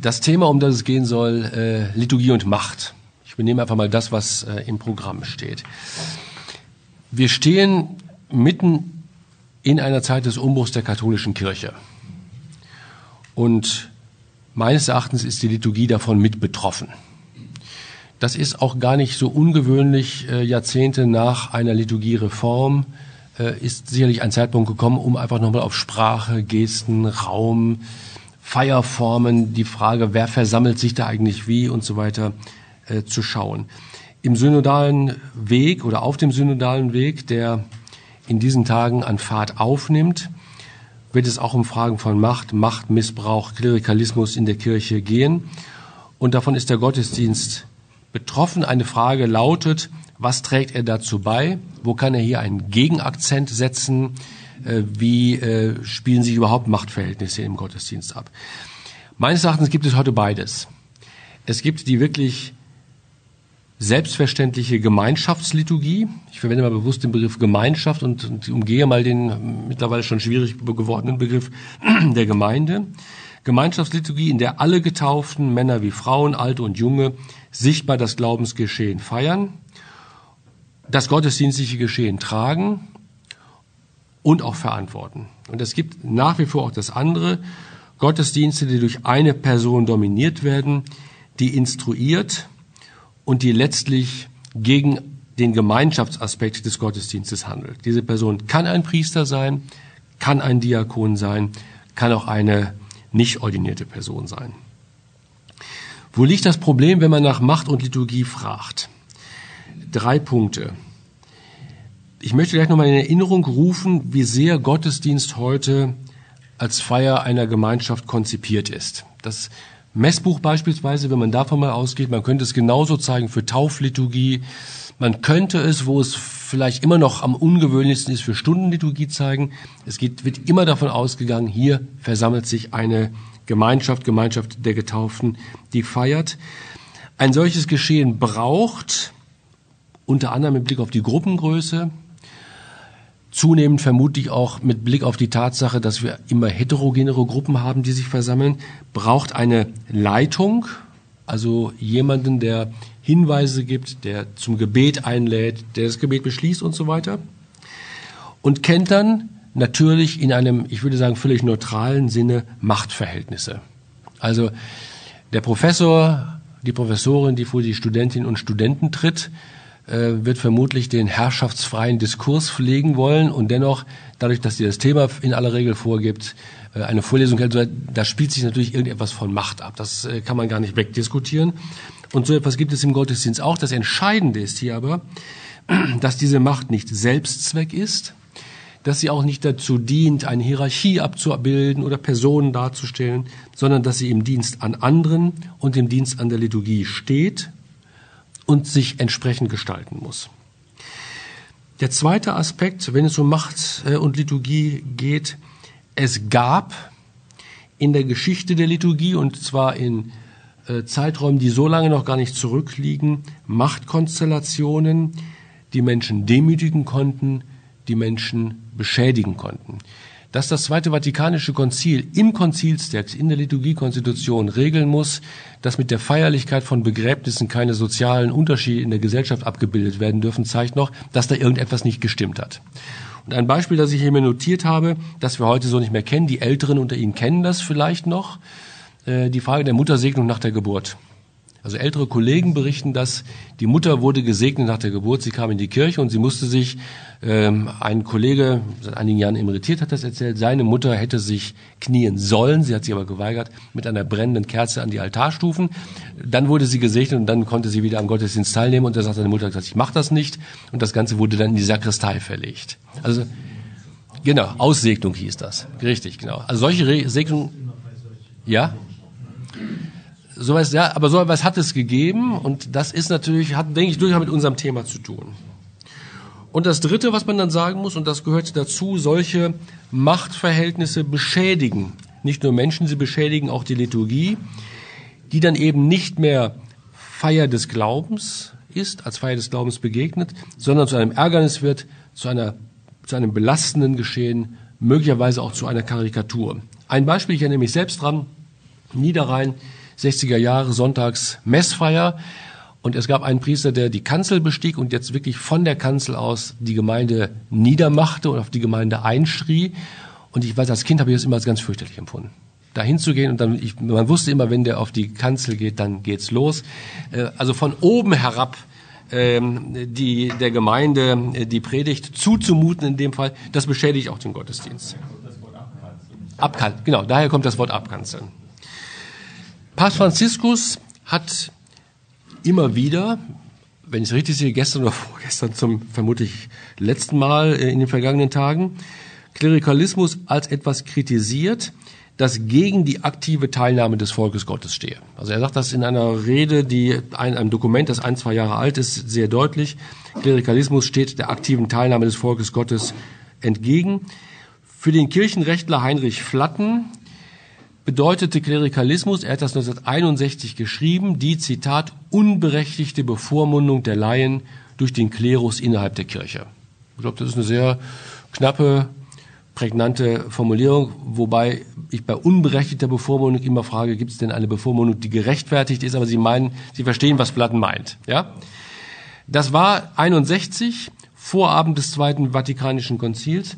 Das Thema, um das es gehen soll, äh, Liturgie und Macht. Ich benehme einfach mal das, was äh, im Programm steht. Wir stehen mitten in einer Zeit des Umbruchs der katholischen Kirche. Und meines Erachtens ist die Liturgie davon mit betroffen. Das ist auch gar nicht so ungewöhnlich. Äh, Jahrzehnte nach einer Liturgiereform äh, ist sicherlich ein Zeitpunkt gekommen, um einfach nochmal auf Sprache, Gesten, Raum, Feierformen, die Frage, wer versammelt sich da eigentlich wie und so weiter äh, zu schauen. Im synodalen Weg oder auf dem synodalen Weg, der in diesen Tagen an Fahrt aufnimmt, wird es auch um Fragen von Macht, Machtmissbrauch, Klerikalismus in der Kirche gehen. Und davon ist der Gottesdienst betroffen. Eine Frage lautet, was trägt er dazu bei? Wo kann er hier einen Gegenakzent setzen? Äh, wie äh, spielen sich überhaupt Machtverhältnisse im Gottesdienst ab? Meines Erachtens gibt es heute beides. Es gibt die wirklich selbstverständliche Gemeinschaftsliturgie. Ich verwende mal bewusst den Begriff Gemeinschaft und, und umgehe mal den mittlerweile schon schwierig gewordenen Begriff der Gemeinde. Gemeinschaftsliturgie, in der alle Getauften, Männer wie Frauen, Alte und Junge, sichtbar das Glaubensgeschehen feiern, das gottesdienstliche Geschehen tragen und auch verantworten. Und es gibt nach wie vor auch das andere, Gottesdienste, die durch eine Person dominiert werden, die instruiert und die letztlich gegen den Gemeinschaftsaspekt des Gottesdienstes handelt. Diese Person kann ein Priester sein, kann ein Diakon sein, kann auch eine nicht ordinierte Person sein. Wo liegt das Problem, wenn man nach Macht und Liturgie fragt? Drei Punkte. Ich möchte gleich nochmal in Erinnerung rufen, wie sehr Gottesdienst heute als Feier einer Gemeinschaft konzipiert ist. Das Messbuch beispielsweise, wenn man davon mal ausgeht, man könnte es genauso zeigen für Taufliturgie. Man könnte es, wo es vielleicht immer noch am ungewöhnlichsten ist, für Stundenliturgie zeigen. Es geht, wird immer davon ausgegangen, hier versammelt sich eine Gemeinschaft, Gemeinschaft der Getauften, die feiert. Ein solches Geschehen braucht, unter anderem mit Blick auf die Gruppengröße, zunehmend vermutlich auch mit Blick auf die Tatsache, dass wir immer heterogenere Gruppen haben, die sich versammeln, braucht eine Leitung, also jemanden, der Hinweise gibt, der zum Gebet einlädt, der das Gebet beschließt und so weiter. Und kennt dann natürlich in einem, ich würde sagen, völlig neutralen Sinne Machtverhältnisse. Also der Professor, die Professorin, die vor die Studentinnen und Studenten tritt, wird vermutlich den herrschaftsfreien Diskurs pflegen wollen und dennoch, dadurch, dass sie das Thema in aller Regel vorgibt, äh, eine Vorlesung hält, da spielt sich natürlich irgendetwas von Macht ab. Das äh, kann man gar nicht wegdiskutieren. Und so etwas gibt es im Gottesdienst auch. Das Entscheidende ist hier aber, dass diese Macht nicht Selbstzweck ist, dass sie auch nicht dazu dient, eine Hierarchie abzubilden oder Personen darzustellen, sondern dass sie im Dienst an anderen und im Dienst an der Liturgie steht und sich entsprechend gestalten muss. Der zweite Aspekt, wenn es um Macht äh, und Liturgie geht, es gab in der Geschichte der Liturgie und zwar in äh, Zeiträumen, die so lange noch gar nicht zurückliegen, Machtkonstellationen, die Menschen demütigen konnten, die Menschen beschädigen konnten. Dass das Zweite Vatikanische Konzil im Konzilstext, in der Liturgiekonstitution regeln muss, dass mit der Feierlichkeit von Begräbnissen keine sozialen Unterschiede in der Gesellschaft abgebildet werden dürfen, zeigt noch, dass da irgendetwas nicht gestimmt hat. Und ein Beispiel, das ich hier mir notiert habe, das wir heute so nicht mehr kennen, die Älteren unter Ihnen kennen das vielleicht noch, äh, die Frage der Muttersegnung nach der Geburt. Also ältere Kollegen berichten, dass die Mutter wurde gesegnet nach der Geburt. Sie kam in die Kirche und sie musste sich, ähm, ein Kollege seit einigen Jahren emeritiert hat das erzählt, seine Mutter hätte sich knien sollen, sie hat sich aber geweigert, mit einer brennenden Kerze an die Altarstufen. Dann wurde sie gesegnet und dann konnte sie wieder am Gottesdienst teilnehmen und da sagt seine Mutter gesagt, ich mache das nicht und das Ganze wurde dann in die Sakristei verlegt. Also genau, Aussegnung hieß das. Richtig, genau. Also solche Re Segnungen, ja? Sowas, ja, aber so etwas hat es gegeben und das ist natürlich, hat, denke ich, durchaus mit unserem Thema zu tun. Und das Dritte, was man dann sagen muss, und das gehört dazu, solche Machtverhältnisse beschädigen nicht nur Menschen, sie beschädigen auch die Liturgie, die dann eben nicht mehr Feier des Glaubens ist, als Feier des Glaubens begegnet, sondern zu einem Ärgernis wird, zu, einer, zu einem belastenden Geschehen, möglicherweise auch zu einer Karikatur. Ein Beispiel, ich erinnere mich selbst dran, Niederrhein, 60er Jahre sonntags Messfeier. Und es gab einen Priester, der die Kanzel bestieg und jetzt wirklich von der Kanzel aus die Gemeinde niedermachte und auf die Gemeinde einschrie. Und ich weiß, als Kind habe ich das immer als ganz fürchterlich empfunden. Da hinzugehen und dann, ich, man wusste immer, wenn der auf die Kanzel geht, dann geht's los. Äh, also von oben herab ähm, die, der Gemeinde äh, die Predigt zuzumuten in dem Fall, das beschädigt auch den Gottesdienst. Abkanzeln, genau, daher kommt das Wort abkanzeln. Papst Franziskus hat immer wieder, wenn ich es richtig sehe, gestern oder vorgestern zum vermutlich letzten Mal äh, in den vergangenen Tagen, Klerikalismus als etwas kritisiert, das gegen die aktive Teilnahme des Volkes Gottes stehe. Also er sagt das in einer Rede, die ein, einem Dokument, das ein, zwei Jahre alt ist, sehr deutlich. Klerikalismus steht der aktiven Teilnahme des Volkes Gottes entgegen. Für den Kirchenrechtler Heinrich Flatten bedeutete Klerikalismus, er hat das 1961 geschrieben, die, Zitat, unberechtigte Bevormundung der Laien durch den Klerus innerhalb der Kirche. Ich glaube, das ist eine sehr knappe, prägnante Formulierung, wobei ich bei unberechtigter Bevormundung immer frage, gibt es denn eine Bevormundung, die gerechtfertigt ist? Aber Sie meinen, Sie verstehen, was Platten meint. Ja? Das war 61, Vorabend des Zweiten Vatikanischen Konzils.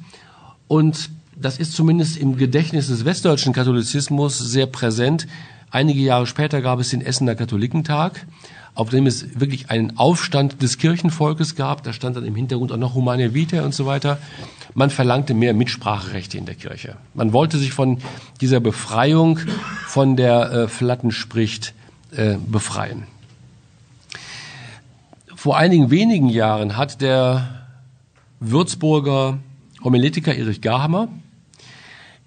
Und das ist zumindest im Gedächtnis des westdeutschen Katholizismus sehr präsent. Einige Jahre später gab es den Essener Katholikentag, auf dem es wirklich einen Aufstand des Kirchenvolkes gab. Da stand dann im Hintergrund auch noch Humane Vitae und so weiter. Man verlangte mehr Mitspracherechte in der Kirche. Man wollte sich von dieser Befreiung, von der äh, Flatten spricht, äh, befreien. Vor einigen wenigen Jahren hat der Würzburger Homiletiker Erich Garhammer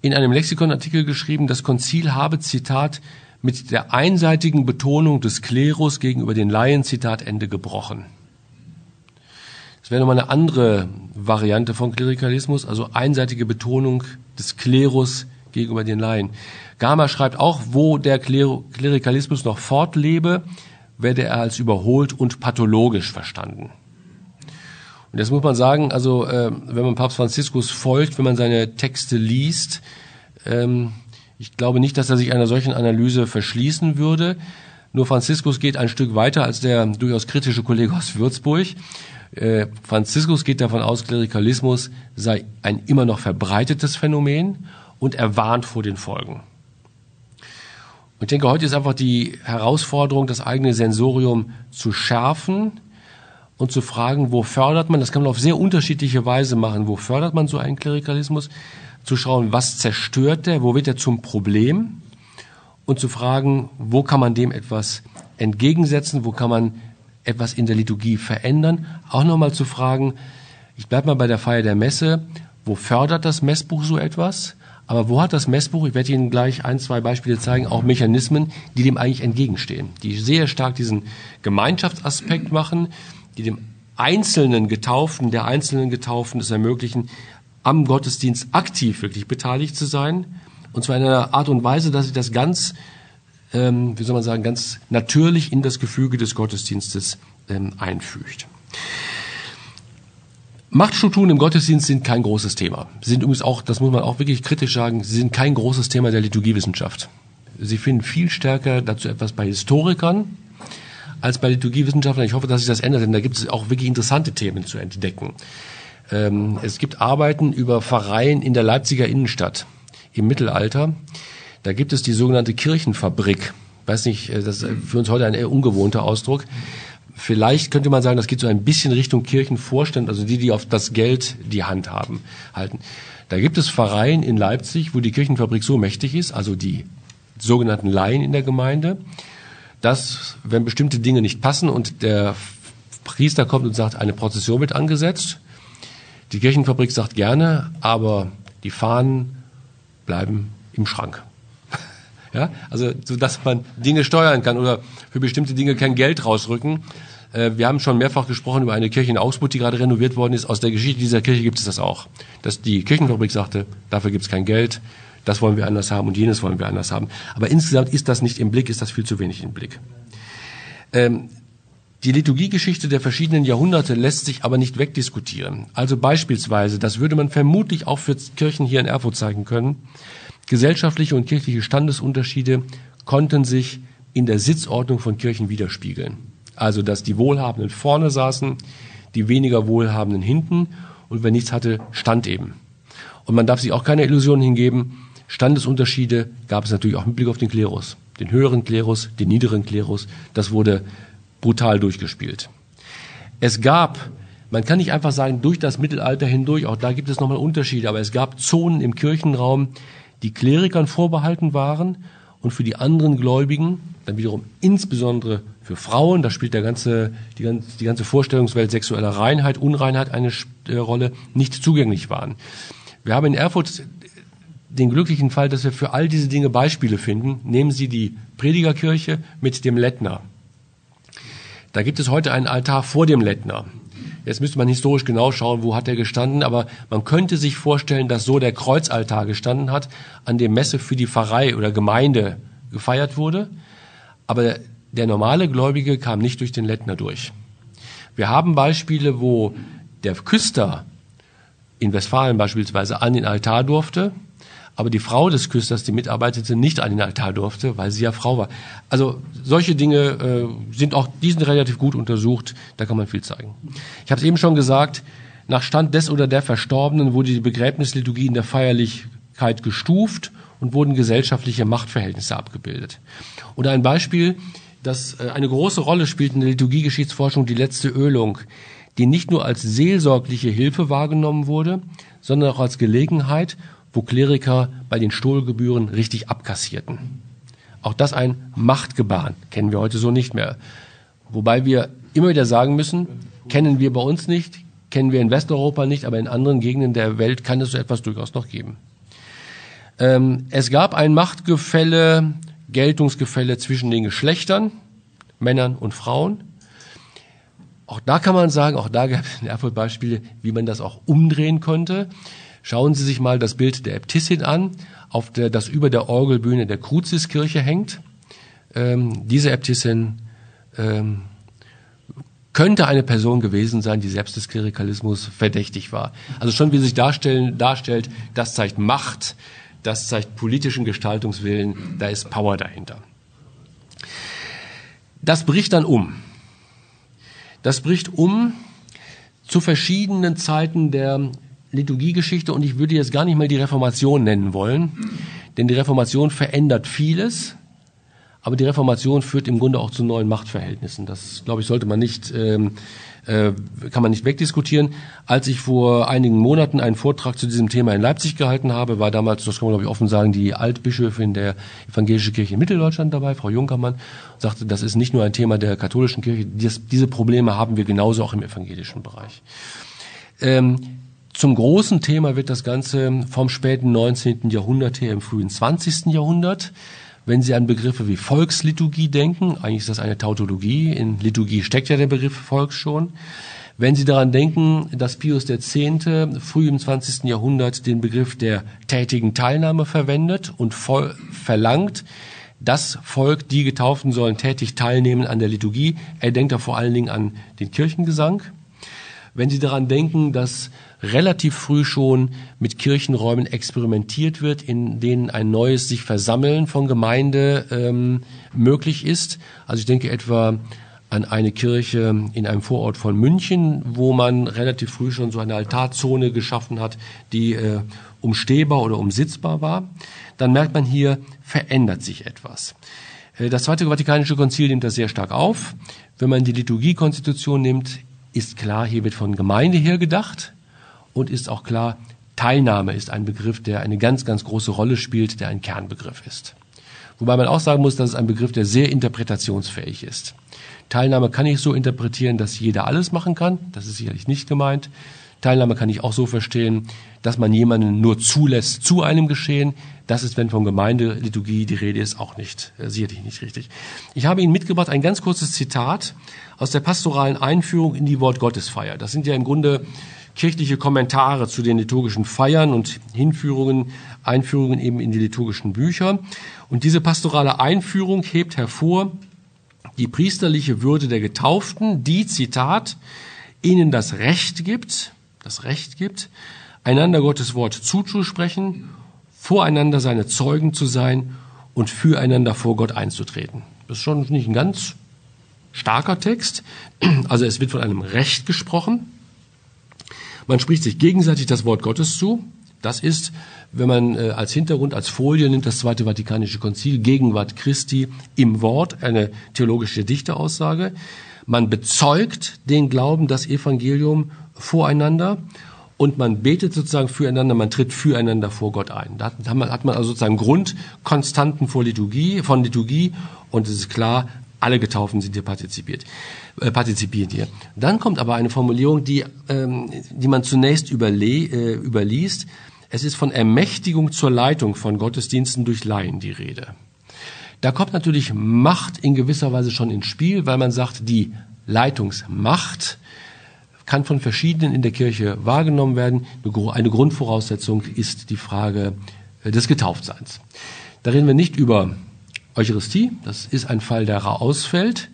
in einem Lexikonartikel geschrieben, das Konzil habe, Zitat, mit der einseitigen Betonung des Klerus gegenüber den Laien, Zitat Ende, gebrochen. Das wäre nochmal eine andere Variante von Klerikalismus, also einseitige Betonung des Klerus gegenüber den Laien. Gama schreibt auch, wo der Klerikalismus noch fortlebe, werde er als überholt und pathologisch verstanden. Und jetzt muss man sagen, also äh, wenn man Papst Franziskus folgt, wenn man seine Texte liest, ähm, ich glaube nicht, dass er sich einer solchen Analyse verschließen würde. Nur Franziskus geht ein Stück weiter als der durchaus kritische Kollege aus Würzburg. Äh, Franziskus geht davon aus, Klerikalismus sei ein immer noch verbreitetes Phänomen und er warnt vor den Folgen. Und ich denke, heute ist einfach die Herausforderung, das eigene Sensorium zu schärfen, und zu fragen, wo fördert man, das kann man auf sehr unterschiedliche Weise machen, wo fördert man so einen Klerikalismus, zu schauen, was zerstört der, wo wird er zum Problem und zu fragen, wo kann man dem etwas entgegensetzen, wo kann man etwas in der Liturgie verändern, auch nochmal zu fragen, ich bleibe mal bei der Feier der Messe, wo fördert das Messbuch so etwas? Aber wo hat das Messbuch, ich werde Ihnen gleich ein, zwei Beispiele zeigen, auch Mechanismen, die dem eigentlich entgegenstehen, die sehr stark diesen Gemeinschaftsaspekt machen, die dem einzelnen Getauften, der einzelnen Getauften es ermöglichen, am Gottesdienst aktiv wirklich beteiligt zu sein. Und zwar in einer Art und Weise, dass sich das ganz, ähm, wie soll man sagen, ganz natürlich in das Gefüge des Gottesdienstes ähm, einfügt. Machtstrukturen im Gottesdienst sind kein großes Thema. Sie sind übrigens auch, das muss man auch wirklich kritisch sagen, sie sind kein großes Thema der Liturgiewissenschaft. Sie finden viel stärker dazu etwas bei Historikern, als bei Liturgiewissenschaftlern. Ich hoffe, dass sich das ändert, denn da gibt es auch wirklich interessante Themen zu entdecken. Ähm, es gibt Arbeiten über Pfarreien in der Leipziger Innenstadt im Mittelalter. Da gibt es die sogenannte Kirchenfabrik. Weiß nicht, äh, das ist für uns heute ein eher ungewohnter Ausdruck. Vielleicht könnte man sagen, das geht so ein bisschen Richtung Kirchenvorstand, also die, die auf das Geld die Hand haben, halten. Da gibt es Pfarreien in Leipzig, wo die Kirchenfabrik so mächtig ist, also die sogenannten Laien in der Gemeinde, dass, wenn bestimmte Dinge nicht passen und der Priester kommt und sagt, eine Prozession wird angesetzt, die Kirchenfabrik sagt gerne, aber die Fahnen bleiben im Schrank. ja, also so dass man Dinge steuern kann oder für bestimmte Dinge kein Geld rausrücken. Äh, wir haben schon mehrfach gesprochen über eine Kirche in Augsburg, die gerade renoviert worden ist. Aus der Geschichte dieser Kirche gibt es das auch. Dass die Kirchenfabrik sagte, dafür gibt es kein Geld, das wollen wir anders haben und jenes wollen wir anders haben. Aber insgesamt ist das nicht im Blick, ist das viel zu wenig im Blick. Ähm, die Liturgiegeschichte der verschiedenen Jahrhunderte lässt sich aber nicht wegdiskutieren. Also beispielsweise, das würde man vermutlich auch für Kirchen hier in Erfurt zeigen können, gesellschaftliche und kirchliche Standesunterschiede konnten sich in der Sitzordnung von Kirchen widerspiegeln. Also, dass die Wohlhabenden vorne saßen, die weniger Wohlhabenden hinten und wer nichts hatte, stand eben. Und man darf sich auch keine Illusionen hingeben. Standesunterschiede gab es natürlich auch mit Blick auf den Klerus. Den höheren Klerus, den niederen Klerus. Das wurde brutal durchgespielt. Es gab, man kann nicht einfach sagen, durch das Mittelalter hindurch, auch da gibt es nochmal Unterschiede, aber es gab Zonen im Kirchenraum, die Klerikern vorbehalten waren und für die anderen Gläubigen, dann wiederum insbesondere für Frauen, da spielt der ganze, die, ganze, die ganze Vorstellungswelt sexueller Reinheit, Unreinheit eine äh, Rolle, nicht zugänglich waren. Wir haben in Erfurt den glücklichen Fall, dass wir für all diese Dinge Beispiele finden. Nehmen Sie die Predigerkirche mit dem Lettner. Da gibt es heute einen Altar vor dem Lettner. Jetzt müsste man historisch genau schauen, wo hat er gestanden, aber man könnte sich vorstellen, dass so der Kreuzaltar gestanden hat, an dem Messe für die Pfarrei oder Gemeinde gefeiert wurde. Aber der normale Gläubige kam nicht durch den Lettner durch. Wir haben Beispiele, wo der Küster in Westfalen beispielsweise an den Altar durfte, aber die Frau des Küsters, die mitarbeitete, nicht an den Altar durfte, weil sie ja Frau war. Also solche Dinge äh, sind auch, die sind relativ gut untersucht, da kann man viel zeigen. Ich habe es eben schon gesagt, nach Stand des oder der Verstorbenen wurde die Begräbnisliturgie in der Feierlichkeit gestuft und wurden gesellschaftliche Machtverhältnisse abgebildet. Oder ein Beispiel, das äh, eine große Rolle spielt in der Liturgiegeschichtsforschung, die letzte Ölung, die nicht nur als seelsorgliche Hilfe wahrgenommen wurde, sondern auch als Gelegenheit, wo Kleriker bei den Stohlgebühren richtig abkassierten. Auch das ein Machtgebaren, kennen wir heute so nicht mehr. Wobei wir immer wieder sagen müssen, kennen wir bei uns nicht, kennen wir in Westeuropa nicht, aber in anderen Gegenden der Welt kann es so etwas durchaus noch geben. Ähm, es gab ein Machtgefälle, Geltungsgefälle zwischen den Geschlechtern, Männern und Frauen. Auch da kann man sagen, auch da gab es in Erfurt Beispiele, wie man das auch umdrehen konnte. Schauen Sie sich mal das Bild der Äbtissin an, auf der, das über der Orgelbühne der Kruziskirche hängt. Ähm, diese Äbtissin ähm, könnte eine Person gewesen sein, die selbst des Klerikalismus verdächtig war. Also schon wie sich darstellen, darstellt, das zeigt Macht, das zeigt politischen Gestaltungswillen, da ist Power dahinter. Das bricht dann um. Das bricht um zu verschiedenen Zeiten der Liturgiegeschichte und ich würde jetzt gar nicht mal die Reformation nennen wollen, denn die Reformation verändert vieles, aber die Reformation führt im Grunde auch zu neuen Machtverhältnissen. Das, glaube ich, sollte man nicht, ähm, äh, kann man nicht wegdiskutieren. Als ich vor einigen Monaten einen Vortrag zu diesem Thema in Leipzig gehalten habe, war damals, das kann man glaube ich offen sagen, die Altbischöfin der evangelischen Kirche in Mitteldeutschland dabei, Frau Junkermann, sagte, das ist nicht nur ein Thema der katholischen Kirche, dies, diese Probleme haben wir genauso auch im evangelischen Bereich. Ähm, zum großen Thema wird das Ganze vom späten 19. Jahrhundert her im frühen 20. Jahrhundert. Wenn Sie an Begriffe wie Volksliturgie denken, eigentlich ist das eine Tautologie, in Liturgie steckt ja der Begriff Volks schon. Wenn Sie daran denken, dass Pius X. früh im 20. Jahrhundert den Begriff der tätigen Teilnahme verwendet und verlangt, das Volk, die Getauften sollen tätig teilnehmen an der Liturgie. Er denkt da vor allen Dingen an den Kirchengesang. Wenn Sie daran denken, dass relativ früh schon mit Kirchenräumen experimentiert wird, in denen ein neues sich Versammeln von Gemeinde ähm, möglich ist. Also ich denke etwa an eine Kirche in einem Vorort von München, wo man relativ früh schon so eine Altarzone geschaffen hat, die äh, umstehbar oder umsitzbar war. Dann merkt man hier, verändert sich etwas. Äh, das Zweite Vatikanische Konzil nimmt das sehr stark auf. Wenn man die Liturgiekonstitution nimmt, ist klar, hier wird von Gemeinde her gedacht und ist auch klar, Teilnahme ist ein Begriff, der eine ganz, ganz große Rolle spielt, der ein Kernbegriff ist. Wobei man auch sagen muss, dass es ein Begriff, der sehr interpretationsfähig ist. Teilnahme kann ich so interpretieren, dass jeder alles machen kann. Das ist sicherlich nicht gemeint. Teilnahme kann ich auch so verstehen, dass man jemanden nur zulässt zu einem Geschehen. Das ist, wenn von Gemeindeliturgie die Rede ist, auch nicht, äh, sicherlich nicht richtig. Ich habe Ihnen mitgebracht ein ganz kurzes Zitat aus der pastoralen Einführung in die Wortgottesfeier. Das sind ja im Grunde kirchliche Kommentare zu den liturgischen Feiern und Hinführungen, Einführungen eben in die liturgischen Bücher. Und diese pastorale Einführung hebt hervor die priesterliche Würde der Getauften, die, Zitat, ihnen das Recht gibt, das Recht gibt, einander Gottes Wort zuzusprechen, voreinander seine Zeugen zu sein und füreinander vor Gott einzutreten. Das ist schon nicht ein ganz starker Text. Also es wird von einem Recht gesprochen. Man spricht sich gegenseitig das Wort Gottes zu. Das ist, wenn man äh, als Hintergrund, als Folie nimmt, das Zweite Vatikanische Konzil, Gegenwart Christi im Wort, eine theologische Dichteaussage. Man bezeugt den Glauben, das Evangelium voreinander und man betet sozusagen füreinander, man tritt füreinander vor Gott ein. Da hat man, hat man also sozusagen Grundkonstanten vor Liturgie, von Liturgie und es ist klar, alle Getauften sind hier partizipiert, äh, partizipieren hier. Dann kommt aber eine Formulierung, die, ähm, die man zunächst überle äh, überliest. Es ist von Ermächtigung zur Leitung von Gottesdiensten durch Laien die Rede. Da kommt natürlich Macht in gewisser Weise schon ins Spiel, weil man sagt, die Leitungsmacht kann von verschiedenen in der Kirche wahrgenommen werden. Eine Grundvoraussetzung ist die Frage äh, des Getauftseins. Da reden wir nicht über Eucharistie, das ist ein Fall, der ausfällt.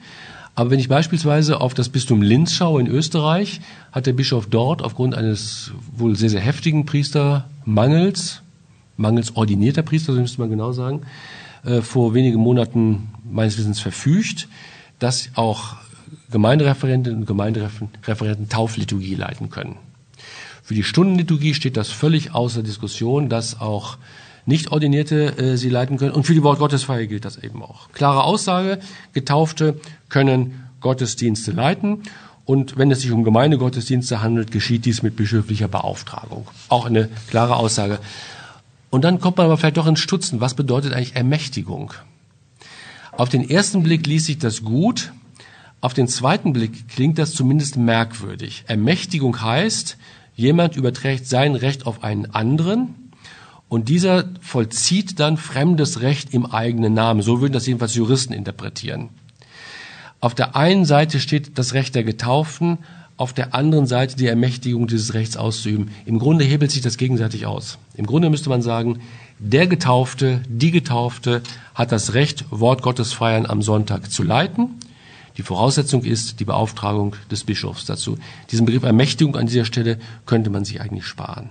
Aber wenn ich beispielsweise auf das Bistum Linz schaue in Österreich, hat der Bischof dort aufgrund eines wohl sehr, sehr heftigen Priestermangels, mangels ordinierter Priester, so müsste man genau sagen, äh, vor wenigen Monaten meines Wissens verfügt, dass auch Gemeindereferentinnen und Gemeindereferenten Taufliturgie leiten können. Für die Stundenliturgie steht das völlig außer Diskussion, dass auch nicht-Ordinierte äh, sie leiten können. Und für die Wortgottesfeier gilt das eben auch. Klare Aussage, Getaufte können Gottesdienste leiten. Und wenn es sich um Gemeindegottesdienste handelt, geschieht dies mit bischöflicher Beauftragung. Auch eine klare Aussage. Und dann kommt man aber vielleicht doch ins Stutzen. Was bedeutet eigentlich Ermächtigung? Auf den ersten Blick liest sich das gut. Auf den zweiten Blick klingt das zumindest merkwürdig. Ermächtigung heißt, jemand überträgt sein Recht auf einen anderen und dieser vollzieht dann fremdes Recht im eigenen Namen. So würden das jedenfalls Juristen interpretieren. Auf der einen Seite steht das Recht der Getauften, auf der anderen Seite die Ermächtigung dieses Rechts auszuüben. Im Grunde hebelt sich das gegenseitig aus. Im Grunde müsste man sagen, der Getaufte, die Getaufte hat das Recht, Wort Gottes feiern am Sonntag zu leiten die Voraussetzung ist die Beauftragung des Bischofs dazu. Diesen Begriff Ermächtigung an dieser Stelle könnte man sich eigentlich sparen.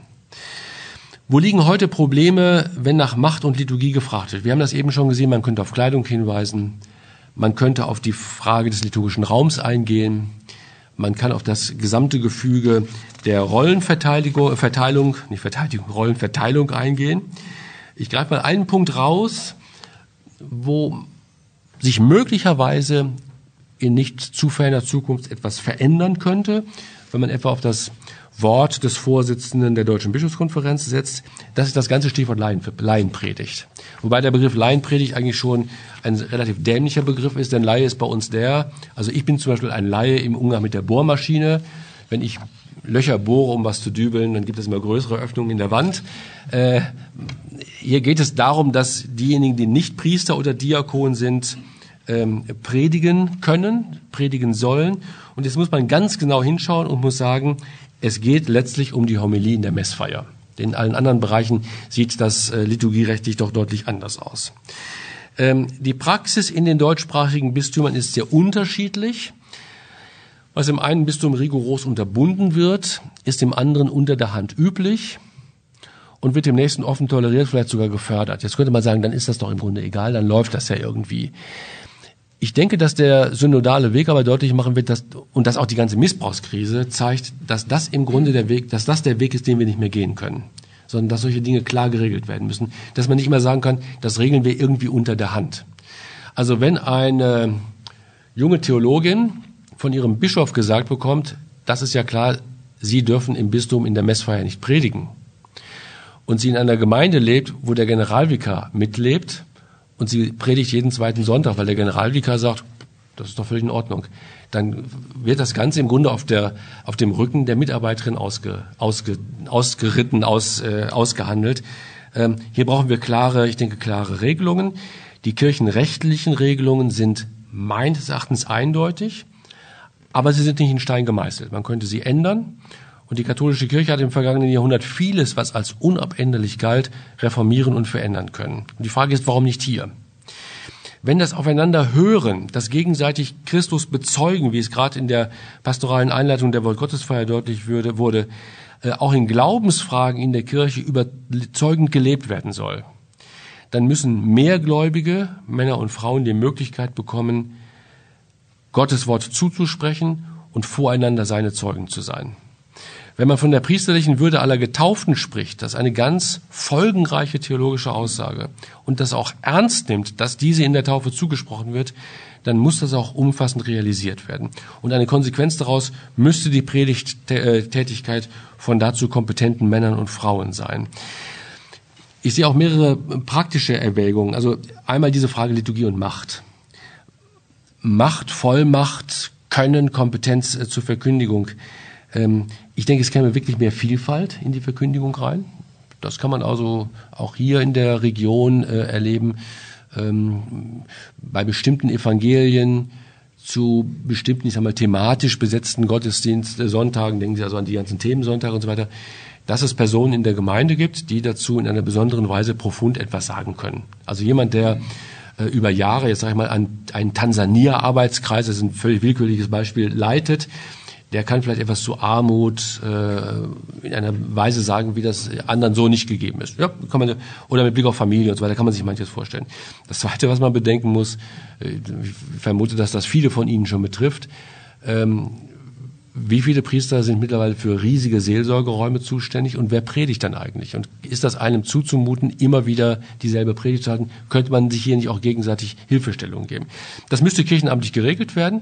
Wo liegen heute Probleme, wenn nach Macht und Liturgie gefragt wird? Wir haben das eben schon gesehen, man könnte auf Kleidung hinweisen, man könnte auf die Frage des liturgischen Raums eingehen, man kann auf das gesamte Gefüge der Rollenverteilung, Verteilung, nicht Verteidigung, Rollenverteilung eingehen. Ich greife mal einen Punkt raus, wo sich möglicherweise in nicht zu ferner Zukunft etwas verändern könnte, wenn man etwa auf das Wort des Vorsitzenden der Deutschen Bischofskonferenz setzt, das ist das ganze Stichwort Laien, Laienpredigt. Wobei der Begriff Laienpredigt eigentlich schon ein relativ dämlicher Begriff ist, denn Laie ist bei uns der, also ich bin zum Beispiel ein Laie im Umgang mit der Bohrmaschine. Wenn ich Löcher bohre, um was zu dübeln, dann gibt es immer größere Öffnungen in der Wand. Äh, hier geht es darum, dass diejenigen, die nicht Priester oder Diakon sind, ähm, predigen können, predigen sollen. Und jetzt muss man ganz genau hinschauen und muss sagen, es geht letztlich um die Homilie in der Messfeier. In allen anderen Bereichen sieht das äh, liturgierechtlich doch deutlich anders aus. Ähm, die Praxis in den deutschsprachigen Bistümern ist sehr unterschiedlich. Was im einen Bistum rigoros unterbunden wird, ist im anderen unter der Hand üblich und wird im nächsten offen toleriert, vielleicht sogar gefördert. Jetzt könnte man sagen, dann ist das doch im Grunde egal, dann läuft das ja irgendwie. Ich denke, dass der synodale Weg aber deutlich machen wird, dass, und dass auch die ganze Missbrauchskrise zeigt, dass das im Grunde der Weg, dass das der Weg ist, den wir nicht mehr gehen können. Sondern dass solche Dinge klar geregelt werden müssen. Dass man nicht mehr sagen kann, das regeln wir irgendwie unter der Hand. Also wenn eine junge Theologin von ihrem Bischof gesagt bekommt, das ist ja klar, Sie dürfen im Bistum in der Messfeier nicht predigen. Und sie in einer Gemeinde lebt, wo der Generalvikar mitlebt, und sie predigt jeden zweiten Sonntag, weil der Generalvikar sagt, das ist doch völlig in Ordnung. Dann wird das Ganze im Grunde auf, der, auf dem Rücken der Mitarbeiterin ausge, ausge, ausgeritten, aus, äh, ausgehandelt. Ähm, hier brauchen wir klare, ich denke, klare Regelungen. Die kirchenrechtlichen Regelungen sind meines Erachtens eindeutig, aber sie sind nicht in Stein gemeißelt. Man könnte sie ändern. Und die katholische Kirche hat im vergangenen Jahrhundert vieles, was als unabänderlich galt, reformieren und verändern können. Und die Frage ist, warum nicht hier? Wenn das Aufeinander hören, das gegenseitig Christus bezeugen, wie es gerade in der pastoralen Einleitung der Wortgottesfeier deutlich würde, wurde, äh, auch in Glaubensfragen in der Kirche überzeugend gelebt werden soll, dann müssen mehr Gläubige, Männer und Frauen, die Möglichkeit bekommen, Gottes Wort zuzusprechen und voreinander seine Zeugen zu sein. Wenn man von der priesterlichen Würde aller Getauften spricht, das ist eine ganz folgenreiche theologische Aussage und das auch ernst nimmt, dass diese in der Taufe zugesprochen wird, dann muss das auch umfassend realisiert werden. Und eine Konsequenz daraus müsste die Predigttätigkeit von dazu kompetenten Männern und Frauen sein. Ich sehe auch mehrere praktische Erwägungen. Also einmal diese Frage Liturgie und Macht. Macht, Vollmacht, Können, Kompetenz äh, zur Verkündigung. Ähm, ich denke, es käme wirklich mehr Vielfalt in die Verkündigung rein. Das kann man also auch hier in der Region äh, erleben. Ähm, bei bestimmten Evangelien zu bestimmten, ich sag mal, thematisch besetzten Gottesdienst, Sonntagen, denken Sie also an die ganzen Themensonntage und so weiter, dass es Personen in der Gemeinde gibt, die dazu in einer besonderen Weise profund etwas sagen können. Also jemand, der äh, über Jahre, jetzt sage ich mal, einen, einen Tansania-Arbeitskreis, das ist ein völlig willkürliches Beispiel, leitet, der kann vielleicht etwas zu Armut äh, in einer Weise sagen, wie das anderen so nicht gegeben ist. Ja, kann man, oder mit Blick auf Familie und so weiter kann man sich manches vorstellen. Das Zweite, was man bedenken muss, äh, ich vermute, dass das viele von Ihnen schon betrifft, ähm, wie viele Priester sind mittlerweile für riesige Seelsorgeräume zuständig und wer predigt dann eigentlich? Und ist das einem zuzumuten, immer wieder dieselbe Predigt zu halten? Könnte man sich hier nicht auch gegenseitig Hilfestellungen geben? Das müsste kirchenamtlich geregelt werden.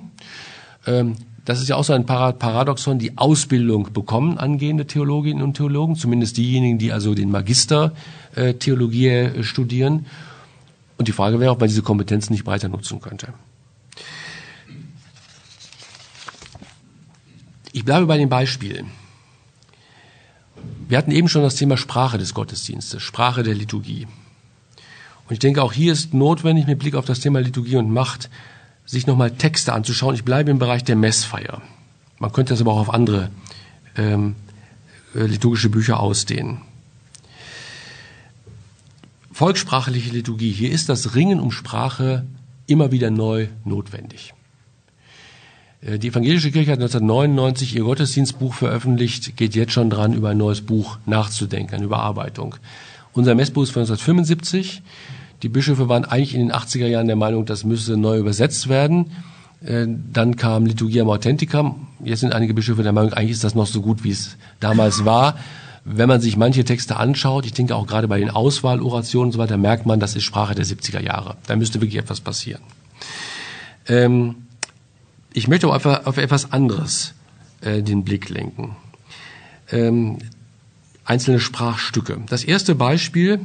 Ähm, das ist ja auch so ein Paradoxon, die Ausbildung bekommen angehende Theologinnen und Theologen, zumindest diejenigen, die also den Magister äh, Theologie äh, studieren. Und die Frage wäre, ob man diese Kompetenzen nicht breiter nutzen könnte. Ich bleibe bei den Beispielen. Wir hatten eben schon das Thema Sprache des Gottesdienstes, Sprache der Liturgie. Und ich denke, auch hier ist notwendig mit Blick auf das Thema Liturgie und Macht, sich nochmal Texte anzuschauen. Ich bleibe im Bereich der Messfeier. Man könnte das aber auch auf andere ähm, äh, liturgische Bücher ausdehnen. Volkssprachliche Liturgie. Hier ist das Ringen um Sprache immer wieder neu notwendig. Äh, die Evangelische Kirche hat 1999 ihr Gottesdienstbuch veröffentlicht, geht jetzt schon dran, über ein neues Buch nachzudenken, eine Überarbeitung. Unser Messbuch ist von 1975. Die Bischöfe waren eigentlich in den 80er Jahren der Meinung, das müsse neu übersetzt werden. Äh, dann kam Liturgiam Authenticam. Jetzt sind einige Bischöfe der Meinung, eigentlich ist das noch so gut, wie es damals war. Wenn man sich manche Texte anschaut, ich denke auch gerade bei den Auswahlorationen und so weiter, merkt man, das ist Sprache der 70er Jahre. Da müsste wirklich etwas passieren. Ähm, ich möchte auch auf etwas anderes äh, den Blick lenken. Ähm, einzelne Sprachstücke. Das erste Beispiel,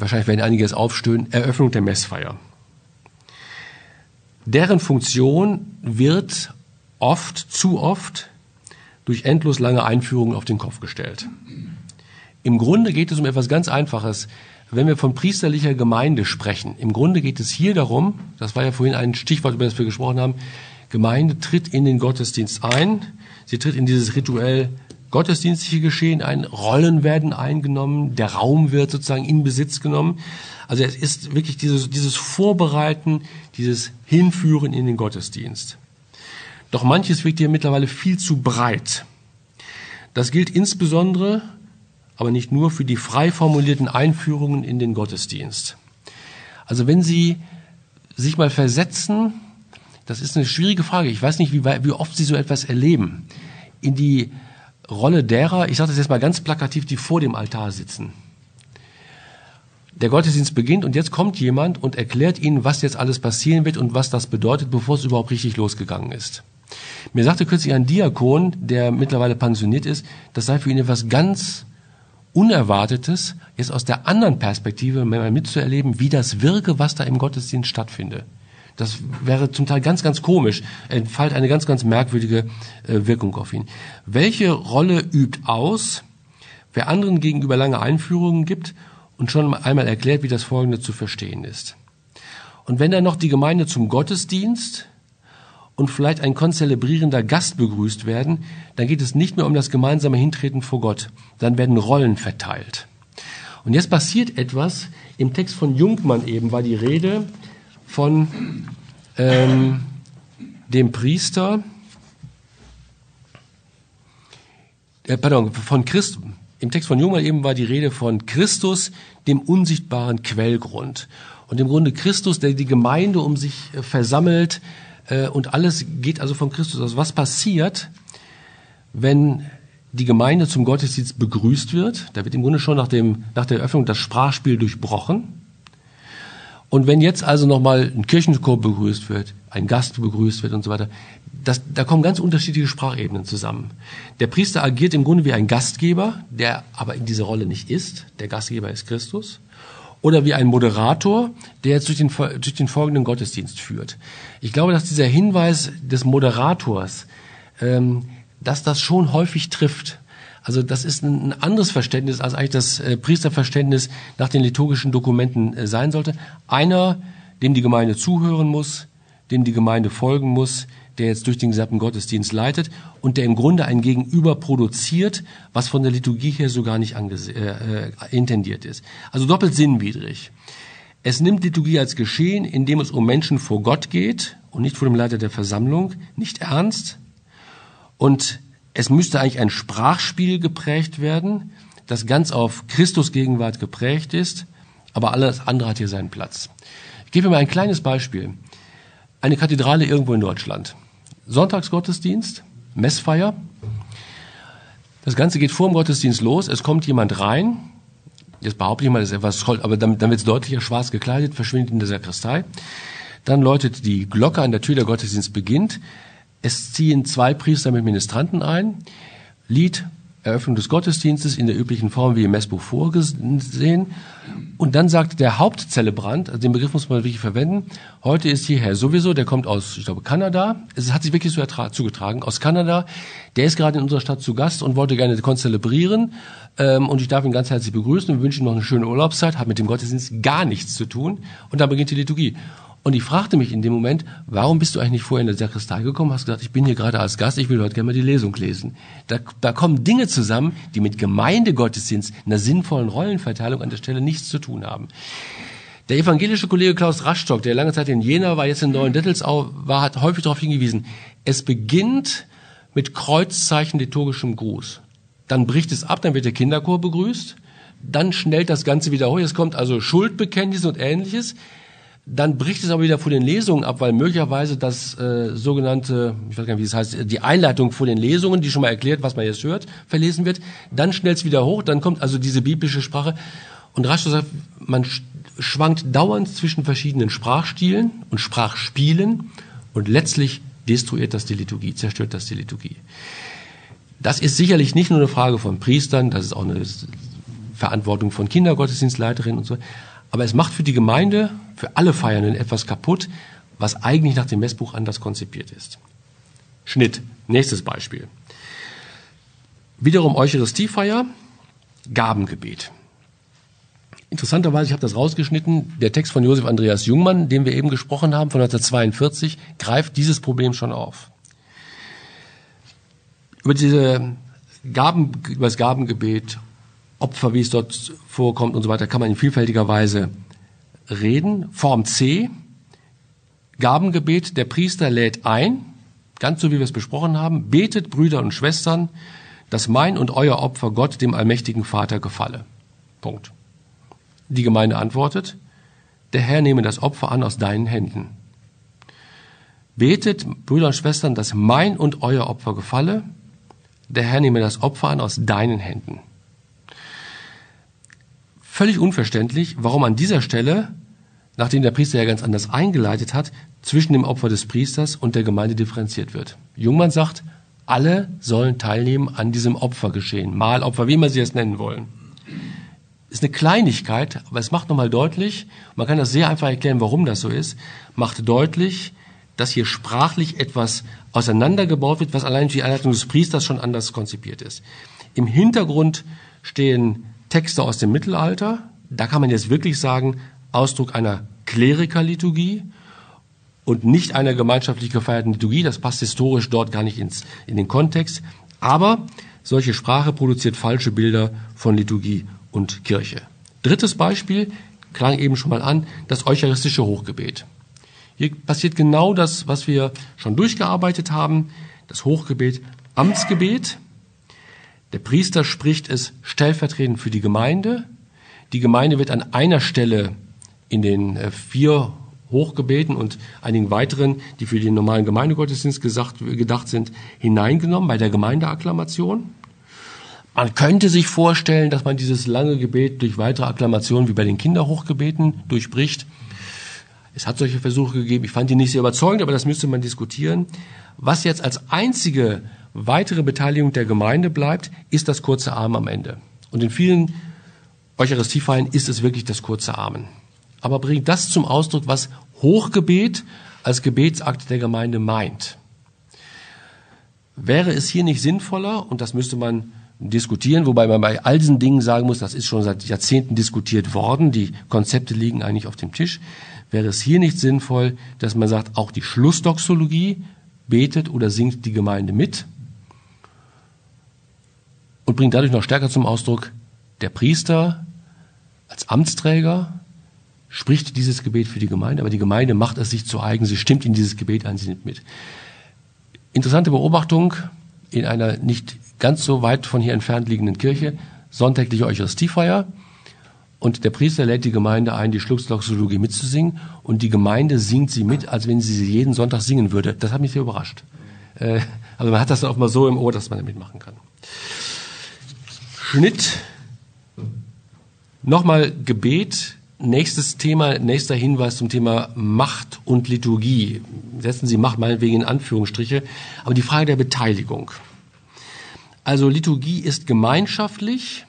wahrscheinlich werden einige es aufstöhnen, Eröffnung der Messfeier. Deren Funktion wird oft, zu oft, durch endlos lange Einführungen auf den Kopf gestellt. Im Grunde geht es um etwas ganz Einfaches wenn wir von priesterlicher Gemeinde sprechen, im Grunde geht es hier darum, das war ja vorhin ein Stichwort, über das wir gesprochen haben, Gemeinde tritt in den Gottesdienst ein, sie tritt in dieses rituell gottesdienstliche Geschehen ein, Rollen werden eingenommen, der Raum wird sozusagen in Besitz genommen. Also es ist wirklich dieses, dieses Vorbereiten, dieses Hinführen in den Gottesdienst. Doch manches wirkt hier mittlerweile viel zu breit. Das gilt insbesondere aber nicht nur für die frei formulierten Einführungen in den Gottesdienst. Also wenn Sie sich mal versetzen, das ist eine schwierige Frage, ich weiß nicht, wie, wie oft Sie so etwas erleben, in die Rolle derer, ich sage das jetzt mal ganz plakativ, die vor dem Altar sitzen. Der Gottesdienst beginnt und jetzt kommt jemand und erklärt Ihnen, was jetzt alles passieren wird und was das bedeutet, bevor es überhaupt richtig losgegangen ist. Mir sagte kürzlich ein Diakon, der mittlerweile pensioniert ist, das sei für ihn etwas ganz Unerwartetes, jetzt aus der anderen Perspektive mitzuerleben, wie das wirke, was da im Gottesdienst stattfindet. Das wäre zum Teil ganz, ganz komisch, entfallt eine ganz, ganz merkwürdige äh, Wirkung auf ihn. Welche Rolle übt aus, wer anderen gegenüber lange Einführungen gibt und schon einmal erklärt, wie das Folgende zu verstehen ist? Und wenn dann noch die Gemeinde zum Gottesdienst und vielleicht ein konzelebrierender Gast begrüßt werden, dann geht es nicht mehr um das gemeinsame Hintreten vor Gott. Dann werden Rollen verteilt. Und jetzt passiert etwas. Im Text von Jungmann eben war die Rede von ähm, dem Priester, äh, pardon, von Christ, im Text von Jungmann eben war die Rede von Christus, dem unsichtbaren Quellgrund. Und im Grunde Christus, der die Gemeinde um sich äh, versammelt äh, und alles geht also von Christus aus. Was passiert, wenn die Gemeinde zum Gottesdienst begrüßt wird? Da wird im Grunde schon nach, dem, nach der Eröffnung das Sprachspiel durchbrochen. Und wenn jetzt also nochmal ein Kirchenchor begrüßt wird, ein Gast begrüßt wird und so weiter, das, da kommen ganz unterschiedliche Sprachebenen zusammen. Der Priester agiert im Grunde wie ein Gastgeber, der aber in dieser Rolle nicht ist. Der Gastgeber ist Christus oder wie ein Moderator, der jetzt durch den, durch den folgenden Gottesdienst führt. Ich glaube, dass dieser Hinweis des Moderators, ähm, dass das schon häufig trifft. Also das ist ein anderes Verständnis, als eigentlich das äh, Priesterverständnis nach den liturgischen Dokumenten äh, sein sollte. Einer, dem die Gemeinde zuhören muss, dem die Gemeinde folgen muss, der jetzt durch den gesamten Gottesdienst leitet und der im Grunde ein Gegenüber produziert, was von der Liturgie her so gar nicht äh, äh, intendiert ist. Also doppelt sinnwidrig. Es nimmt Liturgie als Geschehen, in dem es um Menschen vor Gott geht und nicht vor dem Leiter der Versammlung, nicht ernst. Und es müsste eigentlich ein Sprachspiel geprägt werden, das ganz auf Christus Gegenwart geprägt ist, aber alles andere hat hier seinen Platz. Ich gebe mir ein kleines Beispiel. Eine Kathedrale irgendwo in Deutschland. Sonntagsgottesdienst, Messfeier. Das Ganze geht vor dem Gottesdienst los. Es kommt jemand rein. Jetzt behaupte ich mal, das ist etwas toll, aber dann, dann wird es deutlicher schwarz gekleidet, verschwindet in der Sakristei. Dann läutet die Glocke an der Tür, der Gottesdienst beginnt. Es ziehen zwei Priester mit Ministranten ein. Lied Eröffnung des Gottesdienstes in der üblichen Form wie im Messbuch vorgesehen. Und dann sagt der Hauptzelebrant, also den Begriff muss man wirklich verwenden, heute ist hierher sowieso, der kommt aus, ich glaube, Kanada. Es hat sich wirklich so zugetragen, aus Kanada. Der ist gerade in unserer Stadt zu Gast und wollte gerne konzelebrieren. Ähm, und ich darf ihn ganz herzlich begrüßen und wünsche ihm noch eine schöne Urlaubszeit, hat mit dem Gottesdienst gar nichts zu tun. Und dann beginnt die Liturgie. Und ich fragte mich in dem Moment, warum bist du eigentlich nicht vorher in der Sakristei gekommen? Hast gesagt, ich bin hier gerade als Gast, ich will heute gerne mal die Lesung lesen. Da, da kommen Dinge zusammen, die mit Gemeindegottesdienst, einer sinnvollen Rollenverteilung an der Stelle nichts zu tun haben. Der evangelische Kollege Klaus Raschstock, der lange Zeit in Jena war, jetzt in Neuendettelsau war, hat häufig darauf hingewiesen, es beginnt mit Kreuzzeichen liturgischem Gruß. Dann bricht es ab, dann wird der Kinderchor begrüßt, dann schnellt das Ganze wieder hoch, es kommt also Schuldbekenntnis und ähnliches dann bricht es aber wieder vor den Lesungen ab, weil möglicherweise das äh, sogenannte, ich weiß gar nicht, wie es heißt, die Einleitung vor den Lesungen, die schon mal erklärt, was man jetzt hört, verlesen wird. Dann schnellt es wieder hoch, dann kommt also diese biblische Sprache. Und rasch sagt, man schwankt dauernd zwischen verschiedenen Sprachstilen und Sprachspielen und letztlich destruiert das die Liturgie, zerstört das die Liturgie. Das ist sicherlich nicht nur eine Frage von Priestern, das ist auch eine Verantwortung von Kindergottesdienstleiterinnen und so. Aber es macht für die Gemeinde, für alle Feiernden etwas kaputt, was eigentlich nach dem Messbuch anders konzipiert ist. Schnitt. Nächstes Beispiel. Wiederum Eucharistiefeier, Gabengebet. Interessanterweise, ich habe das rausgeschnitten, der Text von Josef Andreas Jungmann, den wir eben gesprochen haben, von 1942, greift dieses Problem schon auf. Über diese Gaben, über das Gabengebet Opfer, wie es dort vorkommt und so weiter, kann man in vielfältiger Weise reden. Form C, Gabengebet, der Priester lädt ein, ganz so wie wir es besprochen haben, betet, Brüder und Schwestern, dass mein und euer Opfer Gott, dem allmächtigen Vater, gefalle. Punkt. Die Gemeinde antwortet, der Herr nehme das Opfer an aus deinen Händen. Betet, Brüder und Schwestern, dass mein und euer Opfer gefalle, der Herr nehme das Opfer an aus deinen Händen. Völlig unverständlich, warum an dieser Stelle, nachdem der Priester ja ganz anders eingeleitet hat, zwischen dem Opfer des Priesters und der Gemeinde differenziert wird. Jungmann sagt, alle sollen teilnehmen an diesem Opfergeschehen, Mahlopfer, wie immer sie es nennen wollen. Ist eine Kleinigkeit, aber es macht nochmal deutlich, man kann das sehr einfach erklären, warum das so ist, macht deutlich, dass hier sprachlich etwas auseinandergebaut wird, was allein die Einleitung des Priesters schon anders konzipiert ist. Im Hintergrund stehen Texte aus dem Mittelalter. Da kann man jetzt wirklich sagen, Ausdruck einer Klerikerliturgie und nicht einer gemeinschaftlich gefeierten Liturgie. Das passt historisch dort gar nicht ins, in den Kontext. Aber solche Sprache produziert falsche Bilder von Liturgie und Kirche. Drittes Beispiel klang eben schon mal an, das eucharistische Hochgebet. Hier passiert genau das, was wir schon durchgearbeitet haben. Das Hochgebet, Amtsgebet. Der Priester spricht es stellvertretend für die Gemeinde. Die Gemeinde wird an einer Stelle in den äh, vier Hochgebeten und einigen weiteren, die für den normalen Gemeindegottesdienst gesagt, gedacht sind, hineingenommen bei der Gemeindeakklamation. Man könnte sich vorstellen, dass man dieses lange Gebet durch weitere Akklamationen wie bei den Kinderhochgebeten durchbricht. Es hat solche Versuche gegeben. Ich fand die nicht sehr überzeugend, aber das müsste man diskutieren. Was jetzt als einzige weitere Beteiligung der Gemeinde bleibt, ist das kurze Arm am Ende. Und in vielen Eucharistiefeiern ist es wirklich das kurze Armen. Aber bringt das zum Ausdruck, was Hochgebet als Gebetsakt der Gemeinde meint. Wäre es hier nicht sinnvoller, und das müsste man diskutieren, wobei man bei all diesen Dingen sagen muss, das ist schon seit Jahrzehnten diskutiert worden, die Konzepte liegen eigentlich auf dem Tisch, wäre es hier nicht sinnvoll, dass man sagt, auch die Schlussdoxologie betet oder singt die Gemeinde mit und bringt dadurch noch stärker zum Ausdruck, der Priester als Amtsträger spricht dieses Gebet für die Gemeinde, aber die Gemeinde macht es sich zu eigen, sie stimmt in dieses Gebet ein, sie nimmt mit. Interessante Beobachtung in einer nicht ganz so weit von hier entfernt liegenden Kirche, sonntägliche Eucharistiefeier. Und der Priester lädt die Gemeinde ein, die Schlussdoxologie mitzusingen. Und die Gemeinde singt sie mit, als wenn sie sie jeden Sonntag singen würde. Das hat mich sehr überrascht. Äh, also man hat das auch mal so im Ohr, dass man damit machen kann. Schnitt. Nochmal Gebet. Nächstes Thema, nächster Hinweis zum Thema Macht und Liturgie. Setzen Sie Macht meinetwegen in Anführungsstriche. Aber die Frage der Beteiligung. Also Liturgie ist gemeinschaftlich.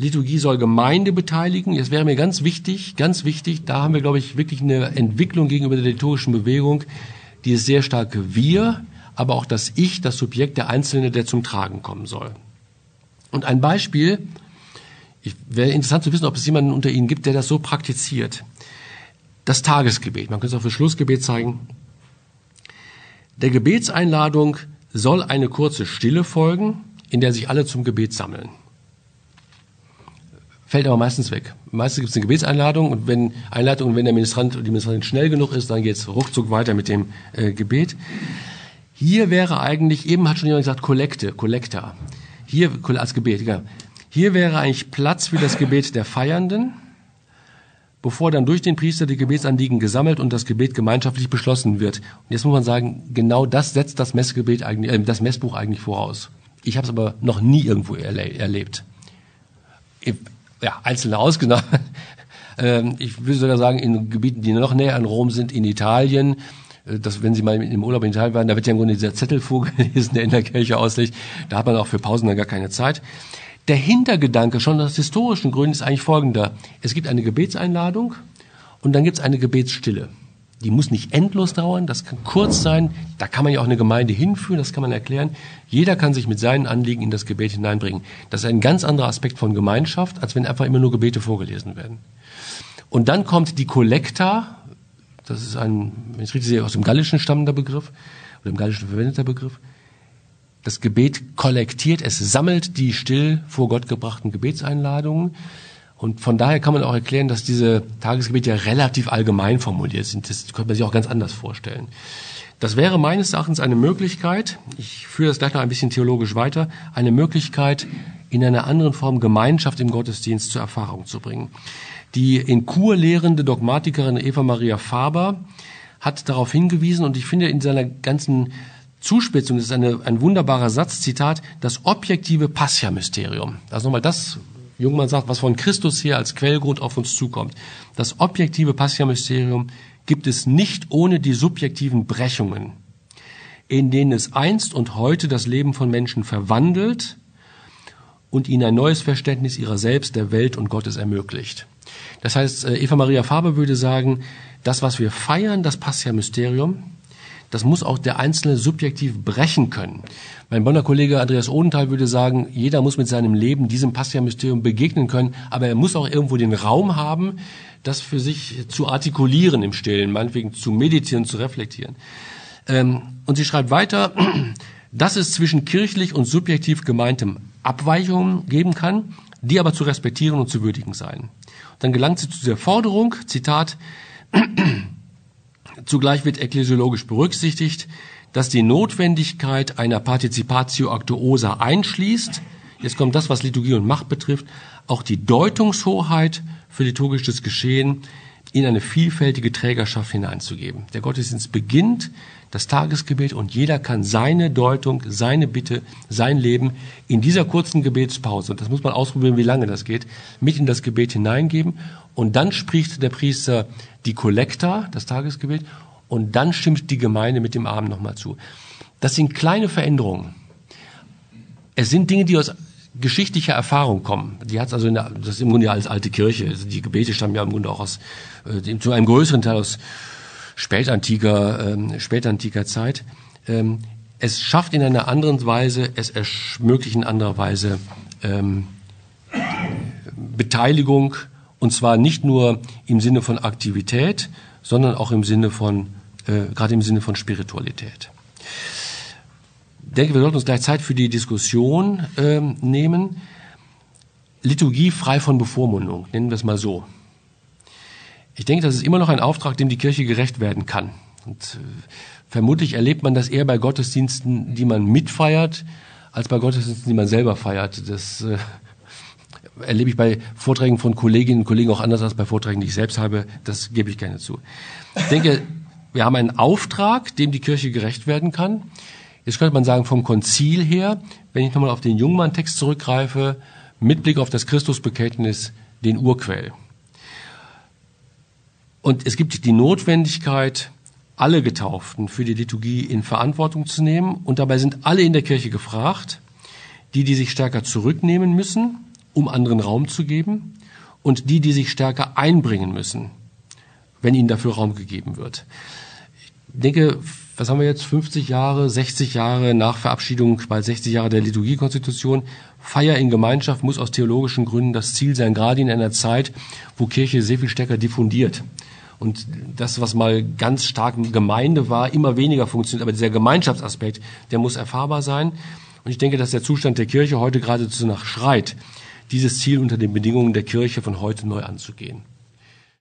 Liturgie soll Gemeinde beteiligen. Jetzt wäre mir ganz wichtig, ganz wichtig, da haben wir, glaube ich, wirklich eine Entwicklung gegenüber der liturgischen Bewegung, die ist sehr stark wir, aber auch das Ich, das Subjekt, der Einzelne, der zum Tragen kommen soll. Und ein Beispiel, ich wäre interessant zu wissen, ob es jemanden unter Ihnen gibt, der das so praktiziert. Das Tagesgebet, man könnte es auch für Schlussgebet zeigen. Der Gebetseinladung soll eine kurze Stille folgen, in der sich alle zum Gebet sammeln. Fällt aber meistens weg. Meistens gibt es eine Gebetseinladung und wenn Einleitung und wenn der Ministrant die Ministrantin schnell genug ist, dann geht es ruckzuck weiter mit dem äh, Gebet. Hier wäre eigentlich, eben hat schon jemand gesagt, Kollekte, Kollekta. Hier als Gebet, ja. Hier wäre eigentlich Platz für das Gebet der Feiernden bevor dann durch den Priester die Gebetsanliegen gesammelt und das Gebet gemeinschaftlich beschlossen wird. Und jetzt muss man sagen, genau das setzt das Messgebet eigentlich, äh, das Messbuch eigentlich voraus. Ich habe es aber noch nie irgendwo erle erlebt. Ja, einzelne ausgenommen. Ähm, ich würde sogar sagen, in Gebieten, die noch näher an Rom sind, in Italien, äh, dass wenn Sie mal im Urlaub in Italien waren, da wird ja im Grunde dieser Zettel vorgelesen, der in der Kirche auslegt. Da hat man auch für Pausen dann gar keine Zeit. Der Hintergedanke schon aus historischen Gründen ist eigentlich folgender. Es gibt eine Gebetseinladung und dann gibt es eine Gebetsstille. Die muss nicht endlos dauern, das kann kurz sein, da kann man ja auch eine Gemeinde hinführen, das kann man erklären. Jeder kann sich mit seinen Anliegen in das Gebet hineinbringen. Das ist ein ganz anderer Aspekt von Gemeinschaft, als wenn einfach immer nur Gebete vorgelesen werden. Und dann kommt die Kollekta, das ist ein, wenn ich richtig sehe, aus dem Gallischen stammender Begriff, oder im Gallischen verwendeter Begriff das Gebet kollektiert, es sammelt die still vor Gott gebrachten Gebetseinladungen. Und von daher kann man auch erklären, dass diese Tagesgebete ja relativ allgemein formuliert sind. Das könnte man sich auch ganz anders vorstellen. Das wäre meines Erachtens eine Möglichkeit, ich führe das gleich noch ein bisschen theologisch weiter, eine Möglichkeit, in einer anderen Form Gemeinschaft im Gottesdienst zur Erfahrung zu bringen. Die in Kur lehrende Dogmatikerin Eva Maria Faber hat darauf hingewiesen und ich finde in seiner ganzen Zuspitzung, das ist eine, ein wunderbarer Satz, Zitat, das objektive Passia-Mysterium. Also nochmal das, Jungmann sagt, was von Christus her als Quellgrund auf uns zukommt. Das objektive Passia-Mysterium gibt es nicht ohne die subjektiven Brechungen, in denen es einst und heute das Leben von Menschen verwandelt und ihnen ein neues Verständnis ihrer selbst, der Welt und Gottes ermöglicht. Das heißt, äh, Eva Maria Faber würde sagen, das, was wir feiern, das Passia-Mysterium, das muss auch der Einzelne subjektiv brechen können. Mein Bonner Kollege Andreas Odenthal würde sagen, jeder muss mit seinem Leben diesem Passia-Mysterium begegnen können, aber er muss auch irgendwo den Raum haben, das für sich zu artikulieren im Stillen, meinetwegen zu meditieren, zu reflektieren. Ähm, und sie schreibt weiter, dass es zwischen kirchlich und subjektiv gemeintem Abweichungen geben kann, die aber zu respektieren und zu würdigen seien. dann gelangt sie zu der Forderung, Zitat, Zugleich wird ekklesiologisch berücksichtigt, dass die Notwendigkeit einer Participatio Actuosa einschließt, jetzt kommt das, was Liturgie und Macht betrifft, auch die Deutungshoheit für liturgisches Geschehen in eine vielfältige Trägerschaft hineinzugeben. Der Gottesdienst beginnt, das Tagesgebet, und jeder kann seine Deutung, seine Bitte, sein Leben in dieser kurzen Gebetspause, und das muss man ausprobieren, wie lange das geht, mit in das Gebet hineingeben. Und dann spricht der Priester die Kollekta, das Tagesgebet, und dann stimmt die Gemeinde mit dem Abend nochmal zu. Das sind kleine Veränderungen. Es sind Dinge, die aus geschichtlicher Erfahrung kommen. Die hat also in der, das ist im Grunde ja als alte Kirche. Also die Gebete stammen ja im Grunde auch aus äh, zu einem größeren Teil aus spätantiker ähm, spätantiker Zeit. Ähm, es schafft in einer anderen Weise, es ermöglicht in anderer Weise ähm, Beteiligung und zwar nicht nur im Sinne von Aktivität, sondern auch im Sinne von äh, gerade im Sinne von Spiritualität denke, wir sollten uns gleich Zeit für die Diskussion ähm, nehmen. Liturgie frei von Bevormundung, nennen wir es mal so. Ich denke, das ist immer noch ein Auftrag, dem die Kirche gerecht werden kann. Und äh, vermutlich erlebt man das eher bei Gottesdiensten, die man mitfeiert, als bei Gottesdiensten, die man selber feiert. Das äh, erlebe ich bei Vorträgen von Kolleginnen und Kollegen auch anders als bei Vorträgen, die ich selbst habe. Das gebe ich gerne zu. Ich denke, wir haben einen Auftrag, dem die Kirche gerecht werden kann. Jetzt könnte man sagen, vom Konzil her, wenn ich nochmal auf den Jungmann-Text zurückgreife, mit Blick auf das Christusbekenntnis den Urquell. Und es gibt die Notwendigkeit, alle Getauften für die Liturgie in Verantwortung zu nehmen. Und dabei sind alle in der Kirche gefragt, die, die sich stärker zurücknehmen müssen, um anderen Raum zu geben, und die, die sich stärker einbringen müssen, wenn ihnen dafür Raum gegeben wird. Ich denke, was haben wir jetzt, 50 Jahre, 60 Jahre nach Verabschiedung, bald 60 Jahre der Liturgiekonstitution. Feier in Gemeinschaft muss aus theologischen Gründen das Ziel sein, gerade in einer Zeit, wo Kirche sehr viel stärker diffundiert. Und das, was mal ganz stark Gemeinde war, immer weniger funktioniert. Aber dieser Gemeinschaftsaspekt, der muss erfahrbar sein. Und ich denke, dass der Zustand der Kirche heute geradezu nach schreit, dieses Ziel unter den Bedingungen der Kirche von heute neu anzugehen.